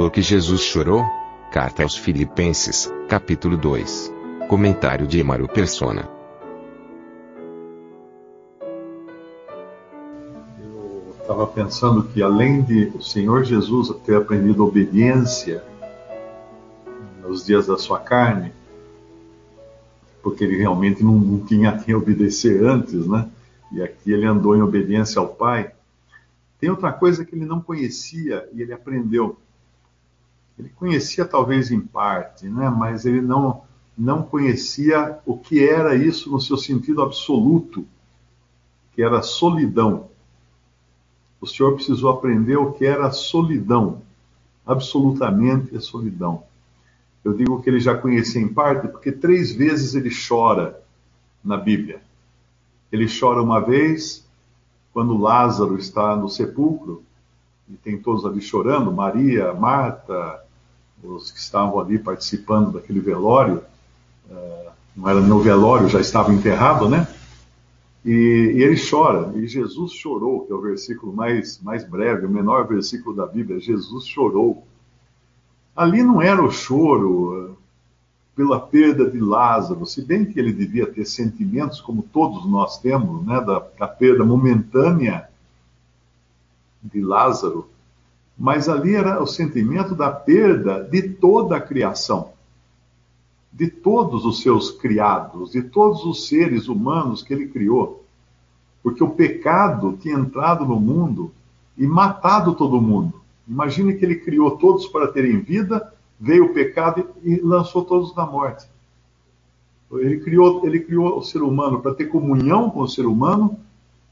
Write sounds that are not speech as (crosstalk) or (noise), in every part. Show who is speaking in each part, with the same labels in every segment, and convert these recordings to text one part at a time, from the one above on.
Speaker 1: Porque Jesus chorou? Carta aos Filipenses, capítulo 2. Comentário de Emaro Persona.
Speaker 2: Eu estava pensando que além de o Senhor Jesus ter aprendido obediência nos dias da sua carne, porque ele realmente não, não tinha quem obedecer antes, né? E aqui ele andou em obediência ao Pai. Tem outra coisa que ele não conhecia e ele aprendeu. Ele conhecia talvez em parte, né? Mas ele não não conhecia o que era isso no seu sentido absoluto, que era solidão. O Senhor precisou aprender o que era solidão, absolutamente a solidão. Eu digo que ele já conhecia em parte porque três vezes ele chora na Bíblia. Ele chora uma vez quando Lázaro está no sepulcro e tem todos ali chorando, Maria, Marta, os que estavam ali participando daquele velório. Uh, não era meu velório, já estava enterrado, né? E, e, ele chora, e Jesus chorou, que é o versículo mais, mais breve, o menor versículo da Bíblia. Jesus chorou. Ali não era o choro pela perda de Lázaro, se bem que ele devia ter sentimentos como todos nós temos, né, da, da perda momentânea de Lázaro, mas ali era o sentimento da perda de toda a criação, de todos os seus criados, de todos os seres humanos que ele criou, porque o pecado tinha entrado no mundo e matado todo mundo. Imagine que ele criou todos para terem vida, veio o pecado e lançou todos na morte. Ele criou, ele criou o ser humano para ter comunhão com o ser humano,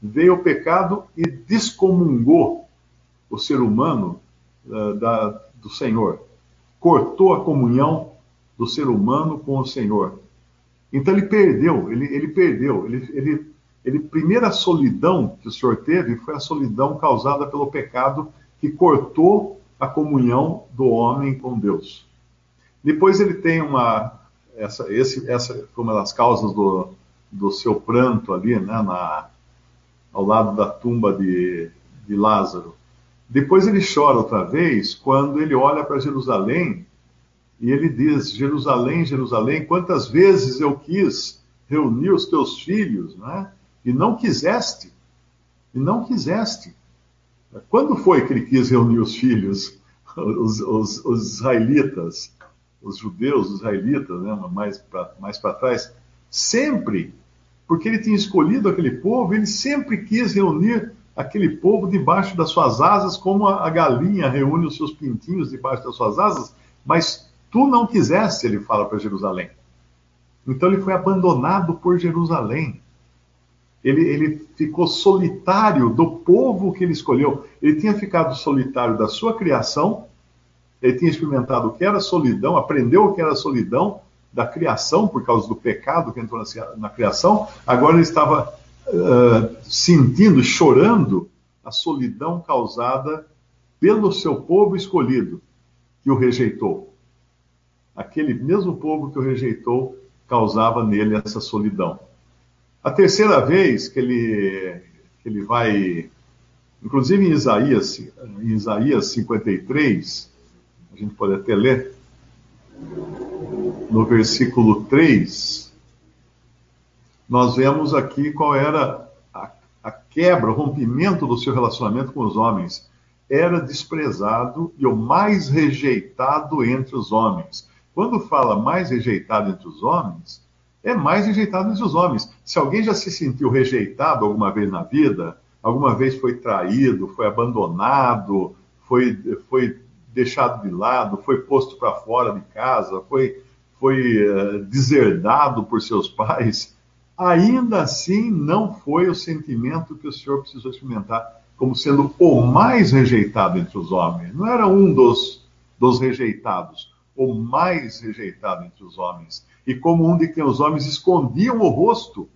Speaker 2: veio o pecado e descomungou o ser humano uh, da, do Senhor. Cortou a comunhão do ser humano com o Senhor. Então ele perdeu, ele, ele perdeu. Ele, ele, ele, primeira solidão que o Senhor teve foi a solidão causada pelo pecado que cortou a comunhão do homem com Deus. Depois ele tem uma essa esse essa foi uma das causas do, do seu pranto ali, né, na, ao lado da tumba de, de Lázaro. Depois ele chora outra vez quando ele olha para Jerusalém e ele diz: Jerusalém, Jerusalém, quantas vezes eu quis reunir os teus filhos, né? E não quiseste, e não quiseste. Quando foi que ele quis reunir os filhos, os, os, os israelitas, os judeus, os israelitas, né, mais para mais trás? Sempre, porque ele tinha escolhido aquele povo, ele sempre quis reunir aquele povo debaixo das suas asas, como a, galinha reúne os seus pintinhos debaixo das suas asas, mas tu não quiseste, ele fala para Jerusalém. Então ele foi abandonado por Jerusalém. Ele, ele ficou solitário do povo que ele escolheu. Ele tinha ficado solitário da sua criação, ele tinha experimentado o que era solidão, aprendeu o que era solidão da criação, por causa do pecado que entrou na, na criação. Agora ele estava uh, sentindo, chorando a solidão causada pelo seu povo escolhido, que o rejeitou. Aquele mesmo povo que o rejeitou causava nele essa solidão. A terceira vez que ele, que ele vai, inclusive em Isaías, em Isaías 53, a gente pode até ler, no versículo 3, nós vemos aqui qual era a, a quebra, o rompimento do seu relacionamento com os homens. Era desprezado e o mais rejeitado entre os homens. Quando fala mais rejeitado entre os homens, é mais rejeitado entre os homens. Se alguém já se sentiu rejeitado alguma vez na vida, alguma vez foi traído, foi abandonado, foi, foi deixado de lado, foi posto para fora de casa, foi, foi uh, deserdado por seus (laughs) pais, ainda assim não foi o sentimento que o Senhor precisou experimentar como sendo o mais rejeitado entre os homens. Não era um dos, dos rejeitados, o mais rejeitado entre os homens. E como um de quem os homens escondiam o rosto,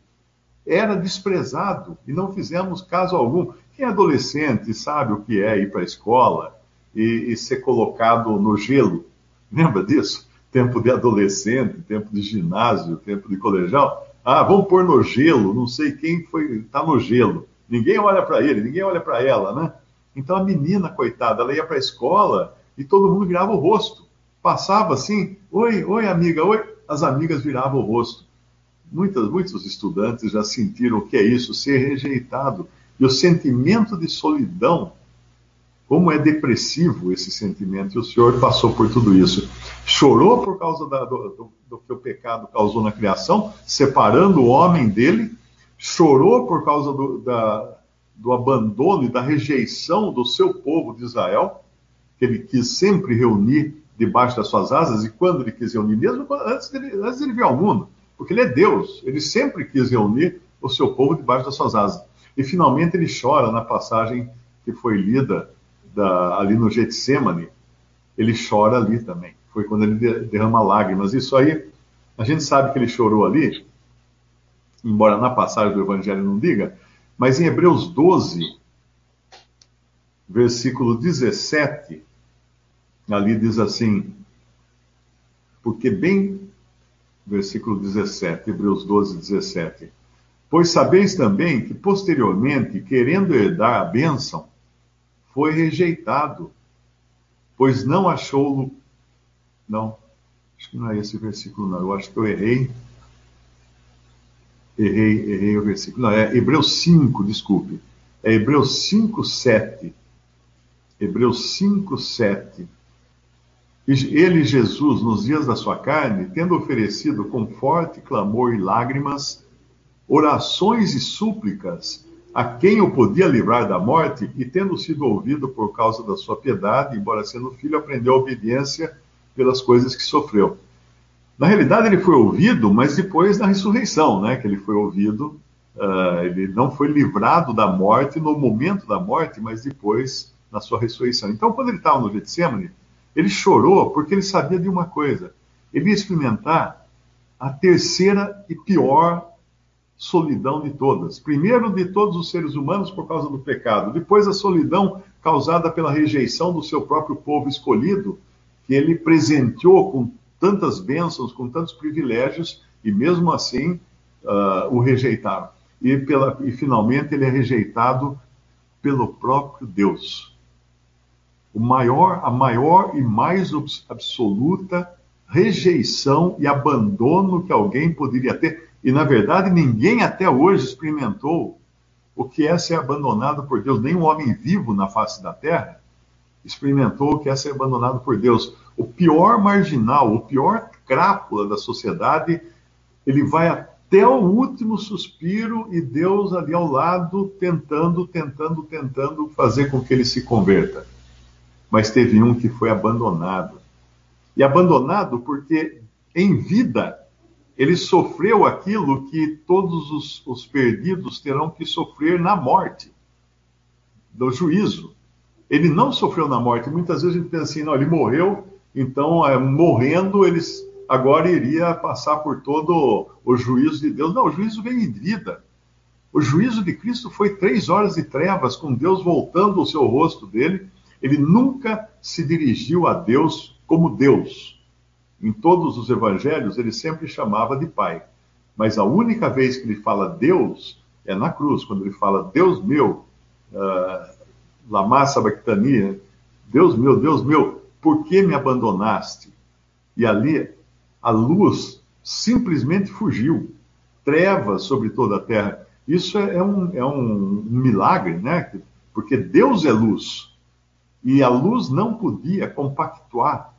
Speaker 2: era desprezado e não fizemos caso algum. Quem é adolescente sabe o que é ir para a escola e, e ser colocado no gelo. Lembra disso? Tempo de adolescente, tempo de ginásio, tempo de colegial. Ah, vamos pôr no gelo, não sei quem foi, está no gelo. Ninguém olha para ele, ninguém olha para ela, né? Então a menina, coitada, ela ia para a escola e todo mundo virava o rosto. Passava assim, oi, oi amiga, oi. As amigas viravam o rosto. Muitas, muitos estudantes já sentiram o que é isso, ser rejeitado. E o sentimento de solidão, como é depressivo esse sentimento. E o Senhor passou por tudo isso. Chorou por causa da, do, do, do que o pecado causou na criação, separando o homem dele. Chorou por causa do, da, do abandono e da rejeição do seu povo de Israel, que ele quis sempre reunir debaixo das suas asas, e quando ele quis reunir, mesmo antes dele, antes dele vir ao mundo, porque ele é Deus, ele sempre quis reunir o seu povo debaixo das suas asas. E finalmente ele chora na passagem que foi lida da, ali no Getsemane, ele chora ali também. Foi quando ele derrama lágrimas. Isso aí, a gente sabe que ele chorou ali, embora na passagem do Evangelho não diga, mas em Hebreus 12, versículo 17, ali diz assim: Porque bem versículo 17, Hebreus 12, 17. Pois sabeis também que posteriormente, querendo herdar a bênção, foi rejeitado, pois não achou. Não, acho que não é esse versículo, não. Eu acho que eu errei. Errei, errei o versículo. Não, é Hebreus 5, desculpe. É Hebreus 5, 7. Hebreus 5, 7 ele, Jesus, nos dias da sua carne, tendo oferecido com forte clamor e lágrimas, orações e súplicas a quem o podia livrar da morte, e tendo sido ouvido por causa da sua piedade, embora sendo filho, aprendeu a obediência pelas coisas que sofreu. Na realidade, ele foi ouvido, mas depois da ressurreição, né? Que ele foi ouvido, uh, ele não foi livrado da morte no momento da morte, mas depois na sua ressurreição. Então, quando ele estava no Getsemane, ele chorou porque ele sabia de uma coisa: ele ia experimentar a terceira e pior solidão de todas. Primeiro, de todos os seres humanos por causa do pecado. Depois, a solidão causada pela rejeição do seu próprio povo escolhido, que ele presenteou com tantas bênçãos, com tantos privilégios, e mesmo assim uh, o rejeitaram. E, pela, e finalmente ele é rejeitado pelo próprio Deus o maior, a maior e mais absoluta rejeição e abandono que alguém poderia ter. E, na verdade, ninguém até hoje experimentou o que é ser abandonado por Deus. Nem um homem vivo na face da terra experimentou o que é ser abandonado por Deus. O pior marginal, o pior crápula da sociedade, ele vai até o último suspiro e Deus ali ao lado tentando, tentando, tentando fazer com que ele se converta mas teve um que foi abandonado. E abandonado porque, em vida, ele sofreu aquilo que todos os, os perdidos terão que sofrer na morte, do juízo. Ele não sofreu na morte. Muitas vezes a gente pensa assim, não, ele morreu, então, é, morrendo, eles agora iria passar por todo o juízo de Deus. Não, o juízo vem em vida. O juízo de Cristo foi três horas de trevas, com Deus voltando o seu rosto dele ele nunca se dirigiu a Deus como Deus. Em todos os evangelhos, ele sempre chamava de Pai. Mas a única vez que ele fala Deus é na cruz, quando ele fala Deus meu, uh, Lama Deus meu, Deus meu, por que me abandonaste? E ali a luz simplesmente fugiu, trevas sobre toda a terra. Isso é, é, um, é um milagre, né? Porque Deus é luz. E a luz não podia compactuar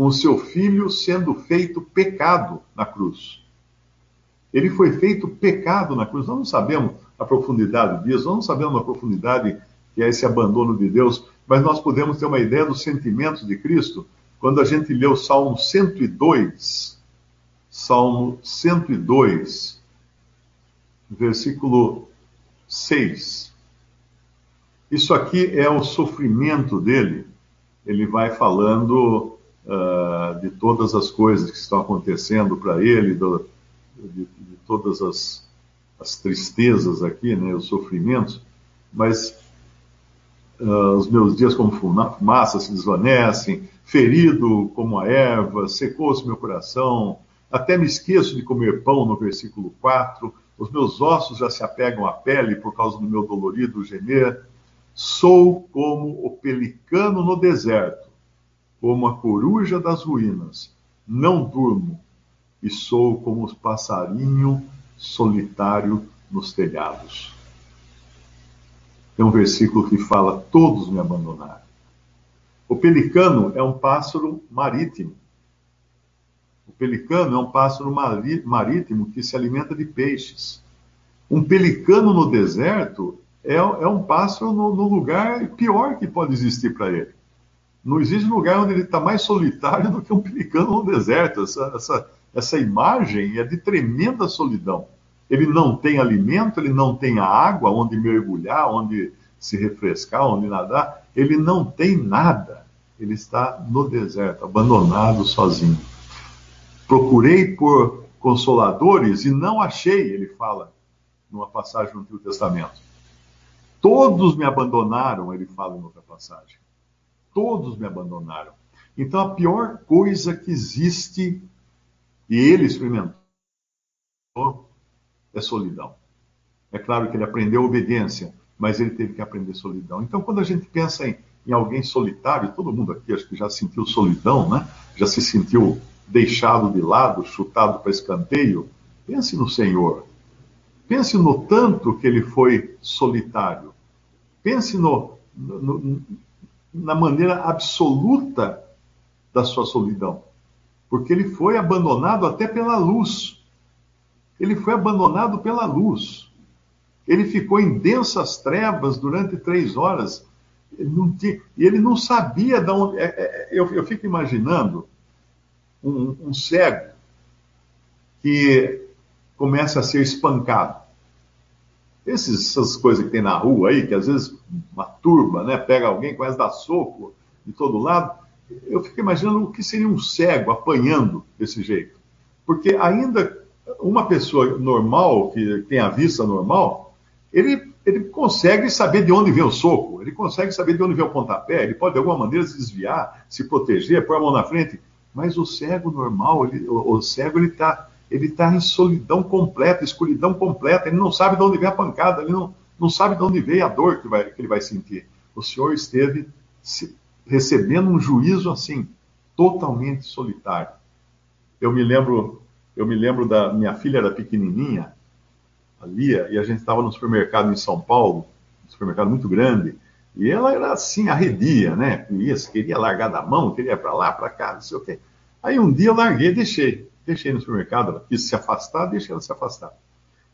Speaker 2: com o seu filho sendo feito pecado na cruz. Ele foi feito pecado na cruz. Nós não sabemos a profundidade disso, nós não sabemos a profundidade que é esse abandono de Deus, mas nós podemos ter uma ideia dos sentimentos de Cristo quando a gente lê o Salmo 102, Salmo 102, versículo 6. Isso aqui é o sofrimento dele. Ele vai falando uh, de todas as coisas que estão acontecendo para ele, do, de, de, todas as, as, tristezas aqui, né, os sofrimentos, mas uh, os meus dias como fumaça se desvanecem, ferido como a erva, secou-se meu coração, até me esqueço de comer pão, no versículo 4, os meus ossos já se apegam à pele por causa do meu dolorido gemer. Sou como o pelicano no deserto, como a coruja das ruínas. Não durmo e sou como o passarinho solitário nos telhados. Tem um versículo que fala: Todos me abandonaram. O pelicano é um pássaro marítimo. O pelicano é um pássaro marítimo que se alimenta de peixes. Um pelicano no deserto é, é um pássaro no, no, lugar pior que pode existir para ele. Não existe lugar onde ele está mais solitário do que um pelicano no deserto. Essa, essa, essa imagem é de tremenda solidão. Ele não tem alimento, ele não tem água onde mergulhar, onde se refrescar, onde nadar. Ele não tem nada. Ele está no deserto, abandonado, sozinho. Procurei por consoladores e não achei, ele fala numa passagem do Antigo Testamento. Todos me abandonaram, ele fala em outra passagem. Todos me abandonaram. Então a pior coisa que existe, e ele experimentou, é solidão. É claro que ele aprendeu obediência, mas ele teve que aprender solidão. Então, quando a gente pensa em, em alguém solitário, todo mundo aqui acho que já sentiu solidão, né? já se sentiu deixado de lado, chutado para escanteio, pense no Senhor. Pense no tanto que ele foi solitário. Pense no, no, na maneira absoluta da sua solidão. Porque ele foi abandonado até pela luz. Ele foi abandonado pela luz. Ele ficou em densas trevas durante três horas. e ele não sabia de onde. É, é, eu, eu fico imaginando um, um cego que começa a ser espancado. Esses, essas coisas que tem na rua aí, que às vezes uma turba, né, pega alguém, começa a dar soco de todo lado. Eu fico imaginando o que seria um cego apanhando desse jeito. Porque ainda uma pessoa normal, que tem a vista normal, ele, ele consegue saber de onde vem o soco, ele consegue saber de onde vem o pontapé, ele pode de alguma maneira se desviar, se proteger, pôr a mão na frente. Mas o cego normal, ele, o, o cego, ele está ele tá em solidão completa, escuridão completa, ele não sabe de onde vem a pancada, ele não, não sabe de onde veio a dor que, vai, que ele vai sentir. O Senhor esteve se, recebendo um juízo assim, totalmente solitário. Eu me lembro, eu me lembro da minha filha era pequenininha, a Lia, e a gente estava no supermercado em São Paulo, um supermercado muito grande, e ela era assim, arredia, né? Isso, queria largar da mão, queria para lá, para cá, não sei o quê. Aí um dia eu larguei, deixei. Deixei no supermercado, ela quis se afastar, deixei ela se afastar.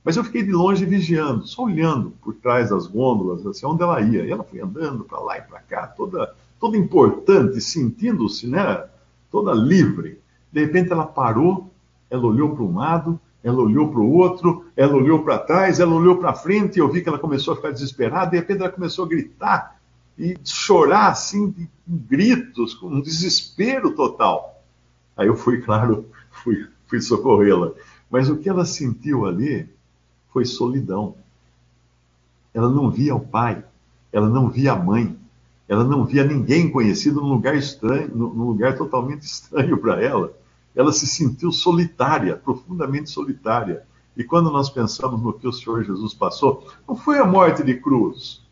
Speaker 2: Mas eu fiquei de longe vigiando, só olhando por trás das gôndolas, assim, onde ela ia. E ela foi andando para lá e para cá, toda, toda importante, sentindo-se, né? Toda livre. De repente ela parou, ela olhou para um lado, ela olhou para o outro, ela olhou para trás, ela olhou para frente, e eu vi que ela começou a ficar desesperada, de repente ela começou a gritar e chorar assim, de gritos, com um desespero total. Aí eu fui, (laughs) claro, fui, fui socorrê-la. Mas o que ela sentiu ali foi solidão. Ela não via o pai, ela não via a mãe, ela não via ninguém conhecido num lugar estranho, num lugar totalmente estranho para ela ela se sentiu solitária, profundamente solitária. E quando nós pensamos no que o Senhor Jesus passou, não foi a morte de cruz.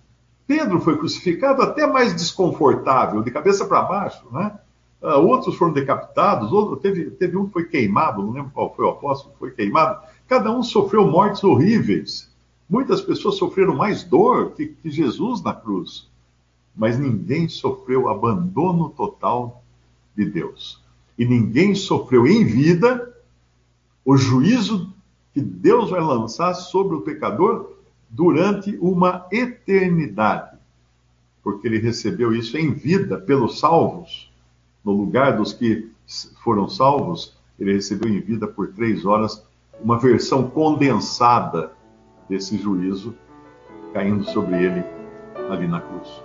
Speaker 2: Pedro foi crucificado até mais desconfortável, de cabeça para baixo, né? Uh, outros foram decapitados, outro, teve, teve um que foi queimado, não lembro qual foi o apóstolo foi queimado. Cada um sofreu mortes horríveis. Muitas pessoas sofreram mais dor que, que Jesus na cruz. Mas ninguém sofreu abandono total de Deus e ninguém sofreu em vida o juízo que Deus vai lançar sobre o pecador durante uma eternidade, porque ele recebeu isso em vida pelos salvos, no lugar dos que foram salvos, ele recebeu em vida por três horas uma versão condensada desse juízo caindo sobre ele ali na cruz.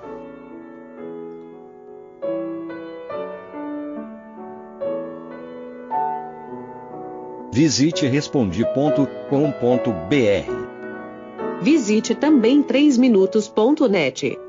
Speaker 3: Visite respondi.com.br.
Speaker 4: Visite também 3minutos.net.